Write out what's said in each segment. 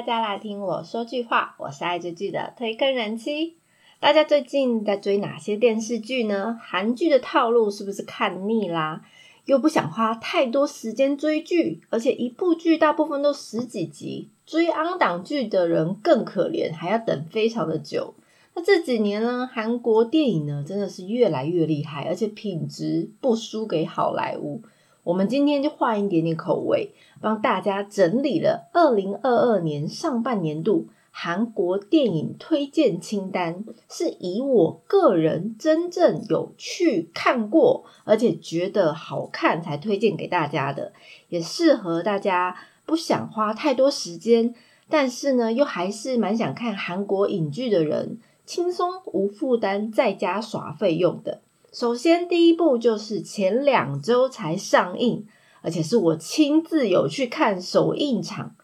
大家来听我说句话，我是爱追剧的推坑人妻。大家最近在追哪些电视剧呢？韩剧的套路是不是看腻啦？又不想花太多时间追剧，而且一部剧大部分都十几集，追昂档剧的人更可怜，还要等非常的久。那这几年呢，韩国电影呢真的是越来越厉害，而且品质不输给好莱坞。我们今天就换一点点口味，帮大家整理了二零二二年上半年度韩国电影推荐清单，是以我个人真正有去看过，而且觉得好看才推荐给大家的，也适合大家不想花太多时间，但是呢又还是蛮想看韩国影剧的人，轻松无负担在家耍费用的。首先，第一部就是前两周才上映，而且是我亲自有去看首映场，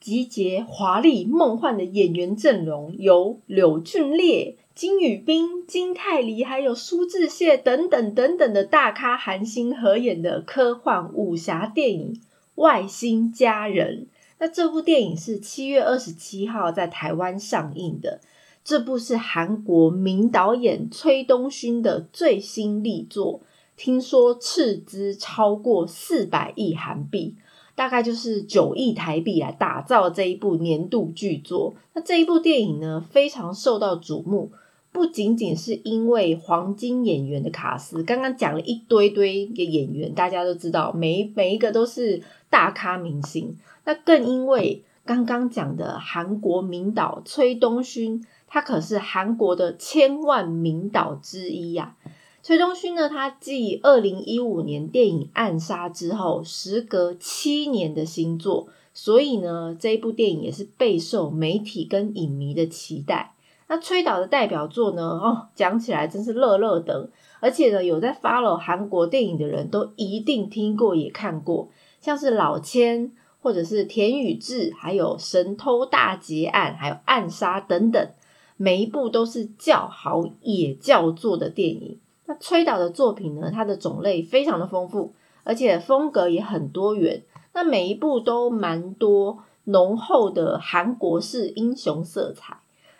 集结华丽梦幻的演员阵容，由柳俊烈、金宇彬、金泰梨，还有苏志燮等等等等的大咖韩星合演的科幻武侠电影《外星家人》。那这部电影是七月二十七号在台湾上映的。这部是韩国名导演崔东勋的最新力作，听说斥资超过四百亿韩币，大概就是九亿台币来打造这一部年度巨作。那这一部电影呢，非常受到瞩目，不仅仅是因为黄金演员的卡司，刚刚讲了一堆堆的演员，大家都知道，每每一个都是大咖明星。那更因为刚刚讲的韩国名导崔东勋。他可是韩国的千万名导之一呀。崔东勋呢，他继二零一五年电影《暗杀》之后，时隔七年的新作，所以呢，这一部电影也是备受媒体跟影迷的期待。那崔导的代表作呢，哦，讲起来真是乐乐的，而且呢，有在 follow 韩国电影的人都一定听过也看过，像是老千，或者是田宇智，还有神偷大劫案，还有暗杀等等。每一部都是叫好也叫座的电影。那崔导的作品呢？它的种类非常的丰富，而且风格也很多元。那每一部都蛮多浓厚的韩国式英雄色彩。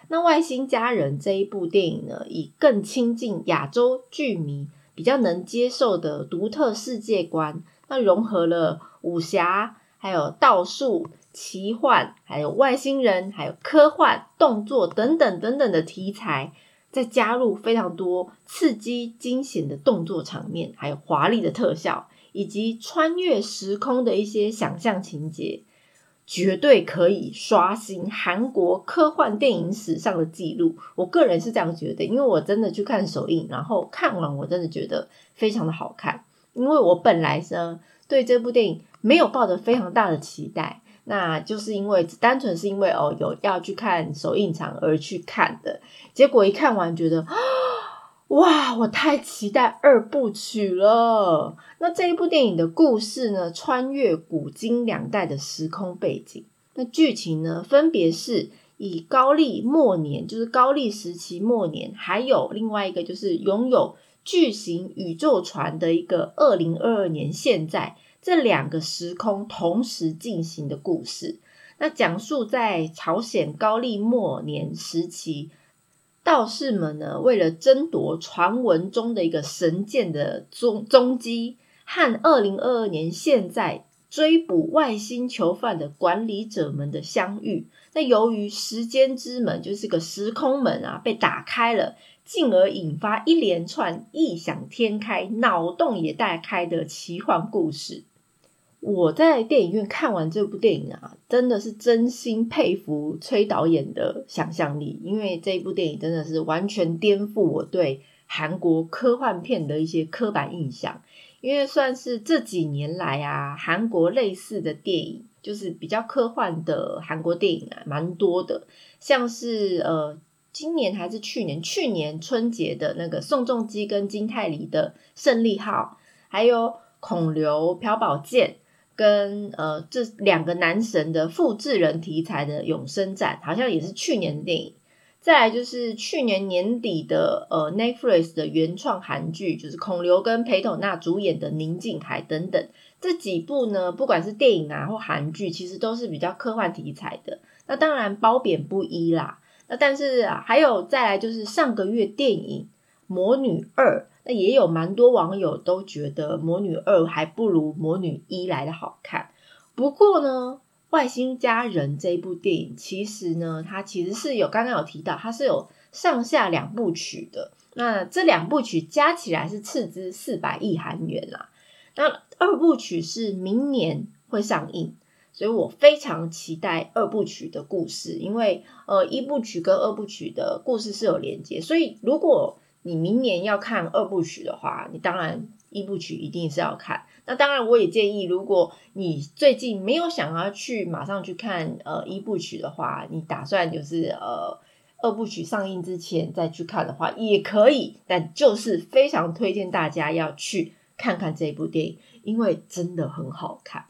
那《外星家人》这一部电影呢，以更亲近亚洲剧迷比较能接受的独特世界观，那融合了武侠还有道术。奇幻，还有外星人，还有科幻、动作等等等等的题材，再加入非常多刺激、惊险的动作场面，还有华丽的特效，以及穿越时空的一些想象情节，绝对可以刷新韩国科幻电影史上的记录。我个人是这样觉得，因为我真的去看首映，然后看完，我真的觉得非常的好看。因为我本来呢对这部电影没有抱着非常大的期待。那就是因为单纯是因为哦有要去看首映场而去看的，结果一看完觉得 哇，我太期待二部曲了。那这一部电影的故事呢，穿越古今两代的时空背景，那剧情呢，分别是以高丽末年，就是高丽时期末年，还有另外一个就是拥有巨型宇宙船的一个二零二二年现在。这两个时空同时进行的故事，那讲述在朝鲜高丽末年时期，道士们呢为了争夺传闻中的一个神剑的踪踪迹，和二零二二年现在追捕外星囚犯的管理者们的相遇。那由于时间之门就是个时空门啊，被打开了，进而引发一连串异想天开、脑洞也大开的奇幻故事。我在电影院看完这部电影啊，真的是真心佩服崔导演的想象力，因为这部电影真的是完全颠覆我对韩国科幻片的一些刻板印象。因为算是这几年来啊，韩国类似的电影，就是比较科幻的韩国电影啊，蛮多的，像是呃，今年还是去年，去年春节的那个宋仲基跟金泰梨的《胜利号》，还有孔刘朴宝剑。跟呃这两个男神的复制人题材的永生战，好像也是去年的电影。再来就是去年年底的呃 Netflix 的原创韩剧，就是孔刘跟裴斗娜主演的《宁静海》等等，这几部呢，不管是电影啊或韩剧，其实都是比较科幻题材的。那当然褒贬不一啦。那但是还有再来就是上个月电影《魔女二》，那也有蛮多网友都觉得《魔女二》还不如《魔女一》来的好看。不过呢。外星家人这部电影，其实呢，它其实是有刚刚有提到，它是有上下两部曲的。那这两部曲加起来是斥资四百亿韩元啦。那二部曲是明年会上映，所以我非常期待二部曲的故事，因为呃一部曲跟二部曲的故事是有连接，所以如果你明年要看二部曲的话，你当然一部曲一定是要看。那当然，我也建议，如果你最近没有想要去马上去看呃一部曲的话，你打算就是呃二部曲上映之前再去看的话也可以，但就是非常推荐大家要去看看这部电影，因为真的很好看。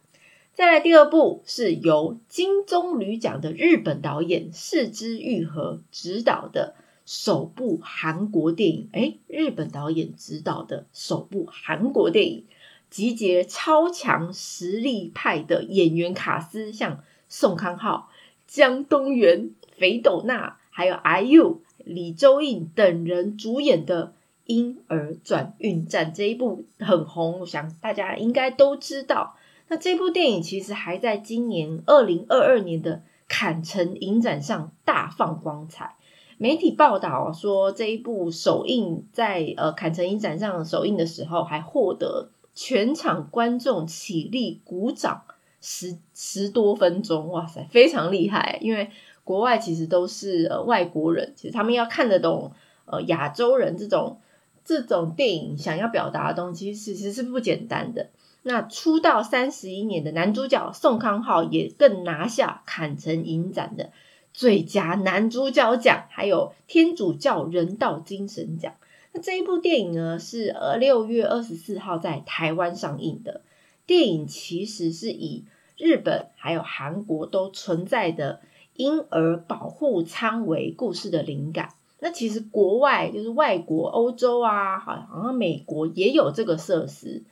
再来第二部是由金棕榈奖的日本导演四之愈合执导的首部韩国电影，诶日本导演执导的首部韩国电影。集结超强实力派的演员卡司，像宋康昊、江东元、裴斗娜，还有 IU、李周胤等人主演的《婴儿转运站》这一部很红，我想大家应该都知道。那这部电影其实还在今年二零二二年的坎城影展上大放光彩。媒体报道说，这一部首映在呃坎城影展上首映的时候，还获得。全场观众起立鼓掌十十多分钟，哇塞，非常厉害！因为国外其实都是呃外国人，其实他们要看得懂呃亚洲人这种这种电影想要表达的东西，其实是不简单的。那出道三十一年的男主角宋康昊也更拿下坎城影展的最佳男主角奖，还有天主教人道精神奖。那这一部电影呢，是呃六月二十四号在台湾上映的。电影其实是以日本还有韩国都存在的婴儿保护舱为故事的灵感。那其实国外就是外国欧洲啊，好像美国也有这个设施。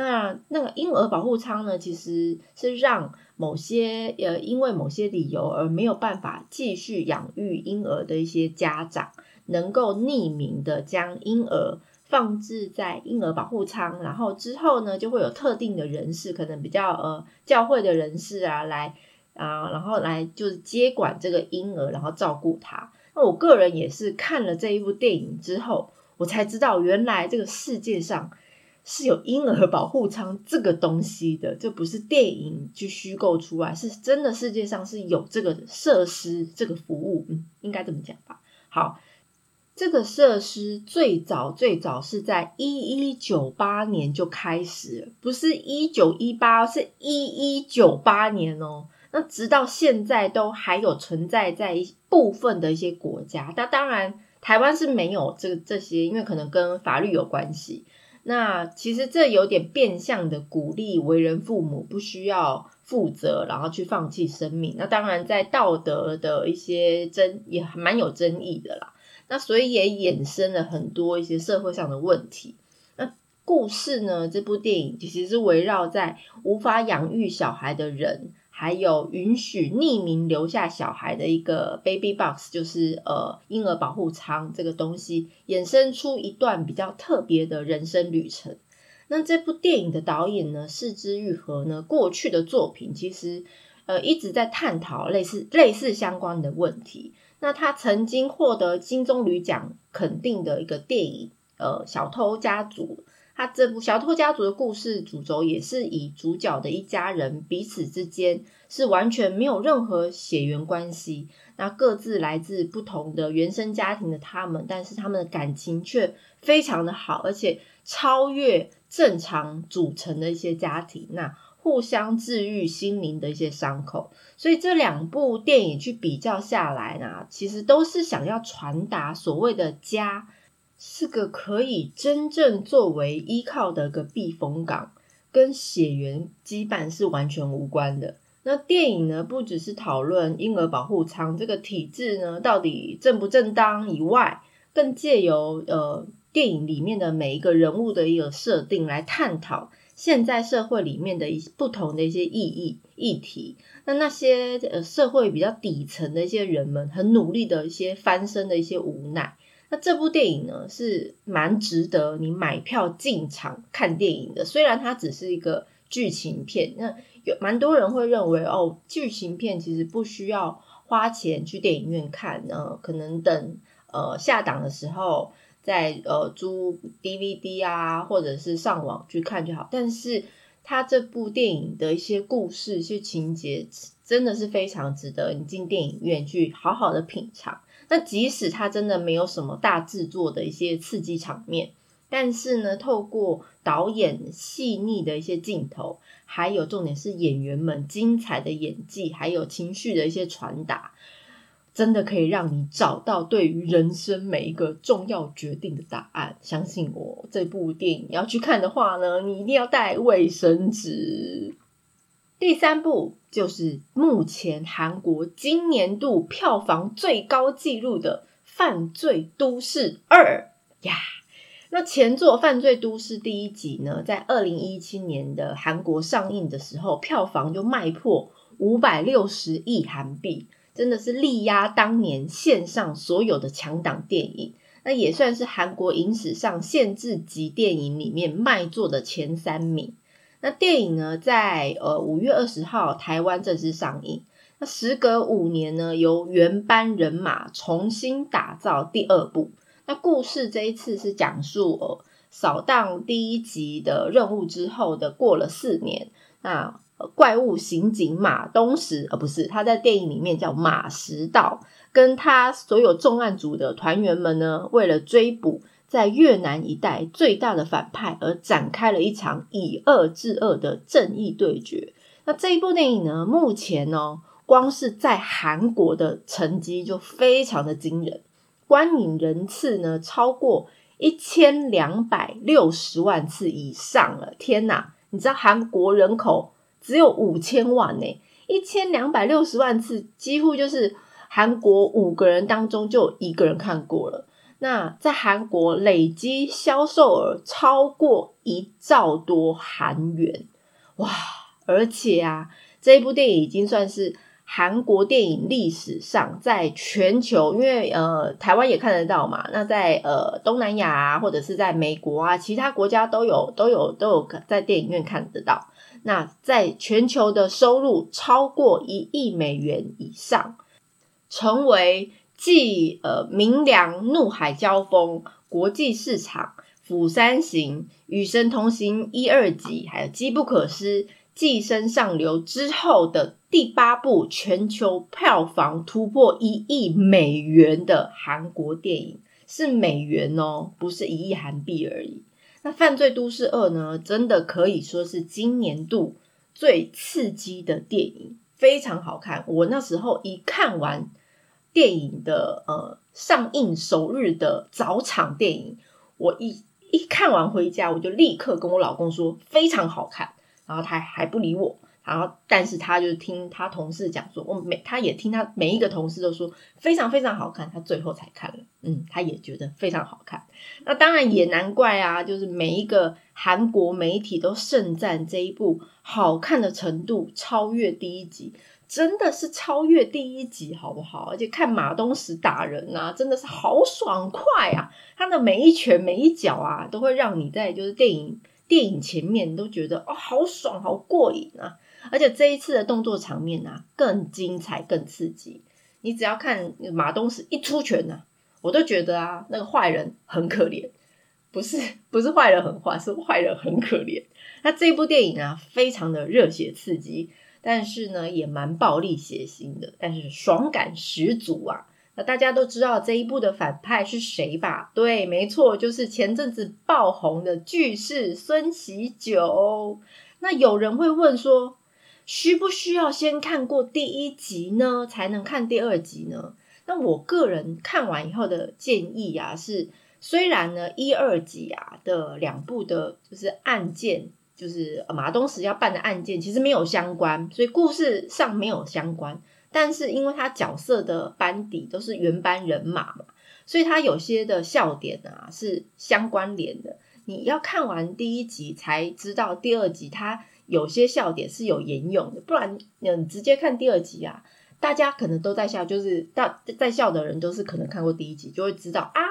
那那个婴儿保护舱呢，其实是让某些呃因为某些理由而没有办法继续养育婴儿的一些家长。能够匿名的将婴儿放置在婴儿保护舱，然后之后呢，就会有特定的人士，可能比较呃教会的人士啊，来啊，然后来就是接管这个婴儿，然后照顾他。那我个人也是看了这一部电影之后，我才知道原来这个世界上是有婴儿保护舱这个东西的，这不是电影去虚构出来，是真的世界上是有这个设施这个服务，嗯，应该这么讲吧。好。这个设施最早最早是在一一九八年就开始，不是一九一八，是一一九八年哦。那直到现在都还有存在在一部分的一些国家。那当然，台湾是没有这这些，因为可能跟法律有关系。那其实这有点变相的鼓励为人父母不需要负责，然后去放弃生命。那当然，在道德的一些争也蛮有争议的啦。那所以也衍生了很多一些社会上的问题。那故事呢？这部电影其实是围绕在无法养育小孩的人，还有允许匿名留下小孩的一个 baby box，就是呃婴儿保护舱这个东西，衍生出一段比较特别的人生旅程。那这部电影的导演呢，四之愈合呢，过去的作品其实呃一直在探讨类似类似相关的问题。那他曾经获得金棕榈奖肯定的一个电影，呃，《小偷家族》。他这部《小偷家族》的故事主轴也是以主角的一家人彼此之间是完全没有任何血缘关系，那各自来自不同的原生家庭的他们，但是他们的感情却非常的好，而且超越正常组成的一些家庭。那互相治愈心灵的一些伤口，所以这两部电影去比较下来呢，其实都是想要传达所谓的家是个可以真正作为依靠的一个避风港，跟血缘羁绊是完全无关的。那电影呢，不只是讨论婴儿保护舱这个体制呢到底正不正当以外，更借由呃电影里面的每一个人物的一个设定来探讨现在社会里面的一不同的一些意义议题。那那些呃社会比较底层的一些人们很努力的一些翻身的一些无奈。那这部电影呢是蛮值得你买票进场看电影的，虽然它只是一个剧情片，那。有蛮多人会认为哦，剧情片其实不需要花钱去电影院看呃，可能等呃下档的时候再呃租 DVD 啊，或者是上网去看就好。但是它这部电影的一些故事、一些情节，真的是非常值得你进电影院去好好的品尝。那即使它真的没有什么大制作的一些刺激场面。但是呢，透过导演细腻的一些镜头，还有重点是演员们精彩的演技，还有情绪的一些传达，真的可以让你找到对于人生每一个重要决定的答案。相信我，这部电影要去看的话呢，你一定要带卫生纸。第三部就是目前韩国今年度票房最高纪录的《犯罪都市二》呀。那前作《犯罪都市》第一集呢，在二零一七年的韩国上映的时候，票房就卖破五百六十亿韩币，真的是力压当年线上所有的强档电影。那也算是韩国影史上限制级电影里面卖座的前三名。那电影呢，在呃五月二十号台湾正式上映。那时隔五年呢，由原班人马重新打造第二部。那故事这一次是讲述呃扫荡第一集的任务之后的过了四年，那怪物刑警马东石，呃不是他在电影里面叫马石道，跟他所有重案组的团员们呢，为了追捕在越南一带最大的反派而展开了一场以恶制恶的正义对决。那这一部电影呢，目前呢，光是在韩国的成绩就非常的惊人。观影人次呢，超过一千两百六十万次以上了！天哪，你知道韩国人口只有五千万呢，一千两百六十万次，几乎就是韩国五个人当中就一个人看过了。那在韩国累积销售额超过一兆多韩元，哇！而且啊，这一部电影已经算是。韩国电影历史上，在全球，因为呃台湾也看得到嘛，那在呃东南亚，或者是在美国啊，其他国家都有都有都有在电影院看得到。那在全球的收入超过一亿美元以上，成为继呃明良怒海交锋国际市场釜山行与神同行一二集，还有机不可失。寄生上流之后的第八部全球票房突破一亿美元的韩国电影是美元哦，不是一亿韩币而已。那《犯罪都市二》呢，真的可以说是今年度最刺激的电影，非常好看。我那时候一看完电影的呃上映首日的早场电影，我一一看完回家，我就立刻跟我老公说非常好看。然后他还不理我，然后但是他就听他同事讲说，我每他也听他每一个同事都说非常非常好看，他最后才看了，嗯，他也觉得非常好看。那当然也难怪啊，就是每一个韩国媒体都盛赞这一部好看的程度超越第一集，真的是超越第一集，好不好？而且看马东石打人啊，真的是好爽快啊！他的每一拳每一脚啊，都会让你在就是电影。电影前面都觉得哦，好爽，好过瘾啊！而且这一次的动作场面啊，更精彩、更刺激。你只要看马东石一出拳呐，我都觉得啊，那个坏人很可怜，不是不是坏人很坏，是坏人很可怜。那这部电影啊，非常的热血刺激，但是呢，也蛮暴力血腥的，但是爽感十足啊。那大家都知道这一部的反派是谁吧？对，没错，就是前阵子爆红的巨士孙喜九。那有人会问说，需不需要先看过第一集呢，才能看第二集呢？那我个人看完以后的建议啊，是虽然呢一二集啊的两部的就是案件就是马东石要办的案件其实没有相关，所以故事上没有相关。但是因为他角色的班底都是原班人马嘛，所以他有些的笑点啊是相关联的。你要看完第一集才知道第二集他有些笑点是有沿用的，不然你直接看第二集啊，大家可能都在笑，就是大在笑的人都是可能看过第一集，就会知道啊。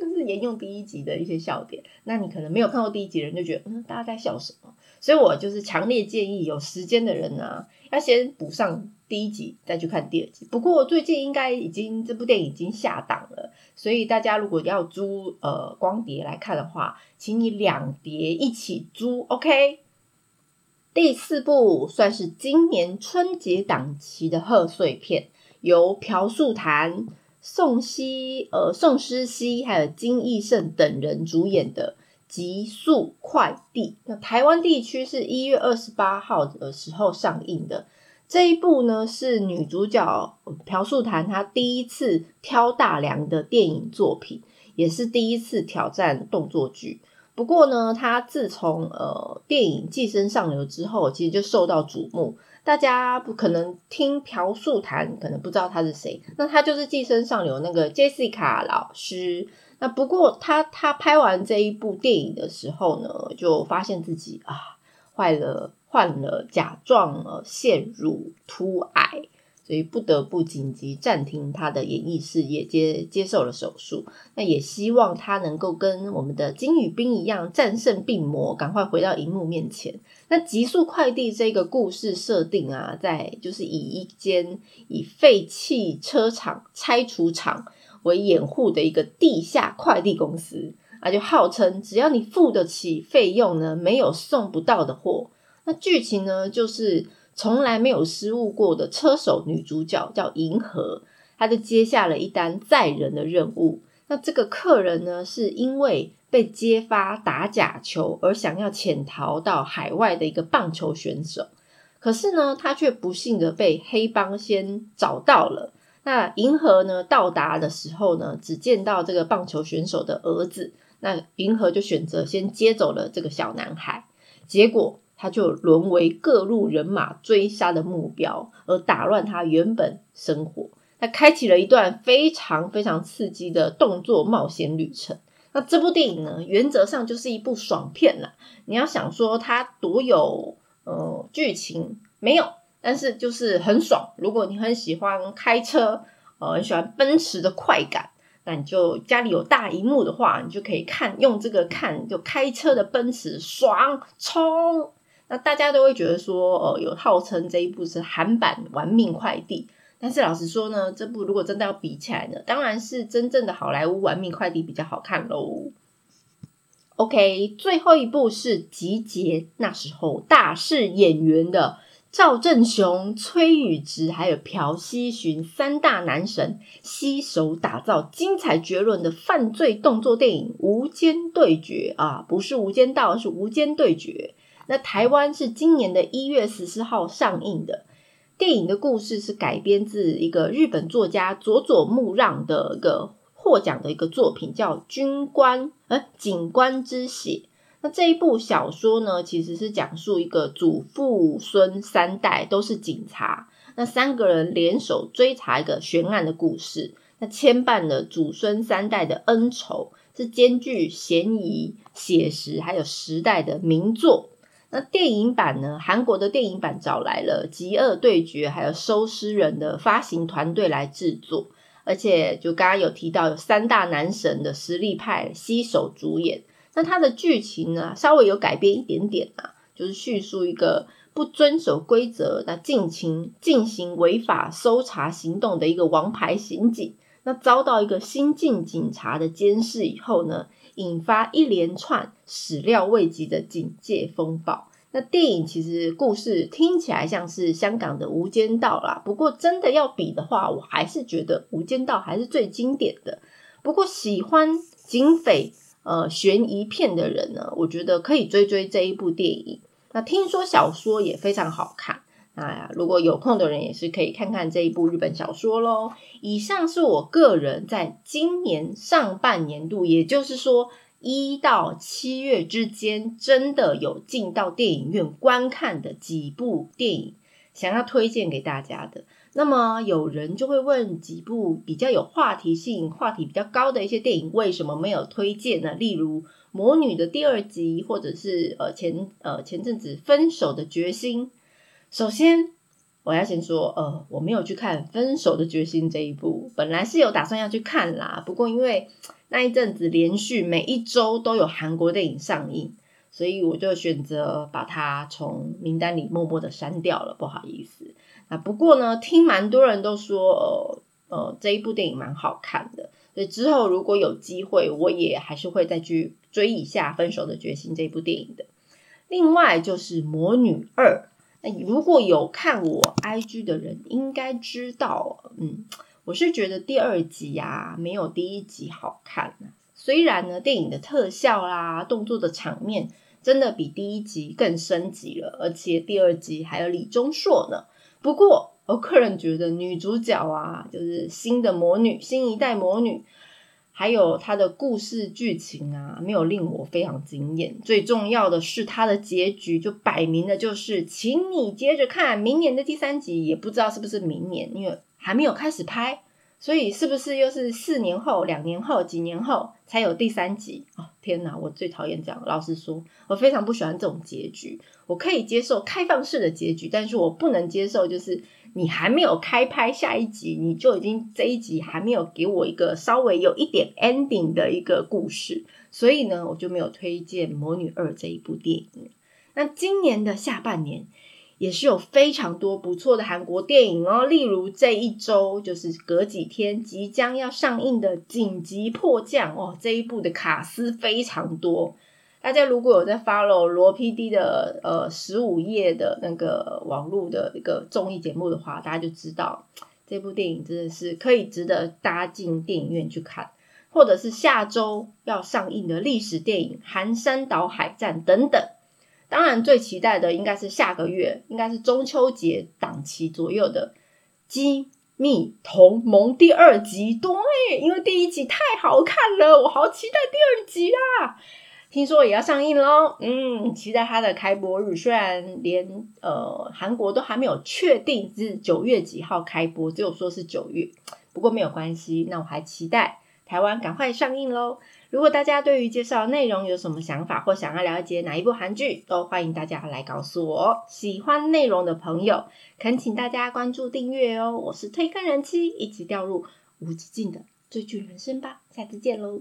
就是沿用第一集的一些笑点，那你可能没有看过第一集的人就觉得，嗯，大家在笑什么？所以我就是强烈建议有时间的人呢，要先补上第一集，再去看第二集。不过最近应该已经这部电影已经下档了，所以大家如果要租呃光碟来看的话，请你两碟一起租，OK？第四部算是今年春节档期的贺岁片，由朴树谈。宋希、呃宋诗熙还有金义胜等人主演的《极速快递》，那台湾地区是一月二十八号的时候上映的。这一部呢是女主角朴树谈她第一次挑大梁的电影作品，也是第一次挑战动作剧。不过呢，她自从呃电影《寄生上流》之后，其实就受到瞩目。大家不可能听朴树谈，可能不知道他是谁。那他就是《寄生上流》那个 Jessica 老师。那不过他他拍完这一部电影的时候呢，就发现自己啊坏了，患了甲状腺乳突癌。所以不得不紧急暂停他的演艺事业，接接受了手术。那也希望他能够跟我们的金宇彬一样战胜病魔，赶快回到荧幕面前。那极速快递这个故事设定啊，在就是以一间以废弃车厂拆除厂为掩护的一个地下快递公司啊，就号称只要你付得起费用呢，没有送不到的货。那剧情呢，就是。从来没有失误过的车手女主角叫银河，她就接下了一单载人的任务。那这个客人呢，是因为被揭发打假球而想要潜逃到海外的一个棒球选手，可是呢，他却不幸的被黑帮先找到了。那银河呢到达的时候呢，只见到这个棒球选手的儿子，那银河就选择先接走了这个小男孩，结果。他就沦为各路人马追杀的目标，而打乱他原本生活。他开启了一段非常非常刺激的动作冒险旅程。那这部电影呢，原则上就是一部爽片啦。你要想说它多有呃剧情没有，但是就是很爽。如果你很喜欢开车，呃，很喜欢奔驰的快感，那你就家里有大荧幕的话，你就可以看用这个看，就开车的奔驰爽冲。那大家都会觉得说，哦，有号称这一部是韩版《玩命快递》，但是老实说呢，这部如果真的要比起来呢，当然是真正的好莱坞《玩命快递》比较好看喽。OK，最后一部是集结那时候大势演员的赵正雄、崔宇植还有朴熙勋三大男神，携手打造精彩绝伦的犯罪动作电影《无间对决》啊，不是《无间道》，是《无间对决》。那台湾是今年的一月十四号上映的电影的故事是改编自一个日本作家佐佐木让的一个获奖的一个作品，叫《军官呃警官之血》。那这一部小说呢，其实是讲述一个祖父孙三代都是警察，那三个人联手追查一个悬案的故事，那牵绊了祖孙三代的恩仇，是兼具嫌疑、写实还有时代的名作。那电影版呢？韩国的电影版找来了《极恶对决》还有《收尸人》的发行团队来制作，而且就刚刚有提到有三大男神的实力派携手主演。那它的剧情呢，稍微有改变一点点啊，就是叙述一个不遵守规则、那尽情进行违法搜查行动的一个王牌刑警，那遭到一个新晋警察的监视以后呢？引发一连串始料未及的警戒风暴。那电影其实故事听起来像是香港的《无间道》啦，不过真的要比的话，我还是觉得《无间道》还是最经典的。不过喜欢警匪呃悬疑片的人呢，我觉得可以追追这一部电影。那听说小说也非常好看。那如果有空的人也是可以看看这一部日本小说喽。以上是我个人在今年上半年度，也就是说一到七月之间，真的有进到电影院观看的几部电影，想要推荐给大家的。那么有人就会问，几部比较有话题性、话题比较高的一些电影，为什么没有推荐呢？例如《魔女》的第二集，或者是呃前呃前阵子《分手的决心》。首先，我要先说，呃，我没有去看《分手的决心》这一部，本来是有打算要去看啦，不过因为那一阵子连续每一周都有韩国电影上映，所以我就选择把它从名单里默默的删掉了，不好意思。啊，不过呢，听蛮多人都说，呃呃，这一部电影蛮好看的，所以之后如果有机会，我也还是会再去追一下《分手的决心》这部电影的。另外就是《魔女二》，如果有看我 IG 的人应该知道，嗯，我是觉得第二集啊没有第一集好看。虽然呢，电影的特效啦、动作的场面真的比第一集更升级了，而且第二集还有李钟硕呢。不过，我个人觉得女主角啊，就是新的魔女，新一代魔女，还有它的故事剧情啊，没有令我非常惊艳。最重要的是，它的结局就摆明了就是，请你接着看明年的第三集，也不知道是不是明年，因为还没有开始拍。所以是不是又是四年后、两年后、几年后才有第三集？哦，天哪！我最讨厌这样。老实说，我非常不喜欢这种结局。我可以接受开放式的结局，但是我不能接受就是你还没有开拍下一集，你就已经这一集还没有给我一个稍微有一点 ending 的一个故事。所以呢，我就没有推荐《魔女二》这一部电影。那今年的下半年。也是有非常多不错的韩国电影哦，例如这一周就是隔几天即将要上映的《紧急迫降》哦，这一部的卡司非常多。大家如果有在 follow 罗 PD 的呃十五页的那个网络的一个综艺节目的话，大家就知道这部电影真的是可以值得搭进电影院去看，或者是下周要上映的历史电影《寒山岛海战》等等。当然，最期待的应该是下个月，应该是中秋节档期左右的《机密同盟》第二集。对，因为第一集太好看了，我好期待第二集啦！听说也要上映喽，嗯，期待它的开播日。虽然连呃韩国都还没有确定是九月几号开播，只有说是九月，不过没有关系，那我还期待台湾赶快上映喽。如果大家对于介绍内容有什么想法，或想要了解哪一部韩剧，都欢迎大家来告诉我。喜欢内容的朋友，恳请大家关注订阅哦。我是推坑人妻，一起掉入无止境的追剧人生吧。下次见喽。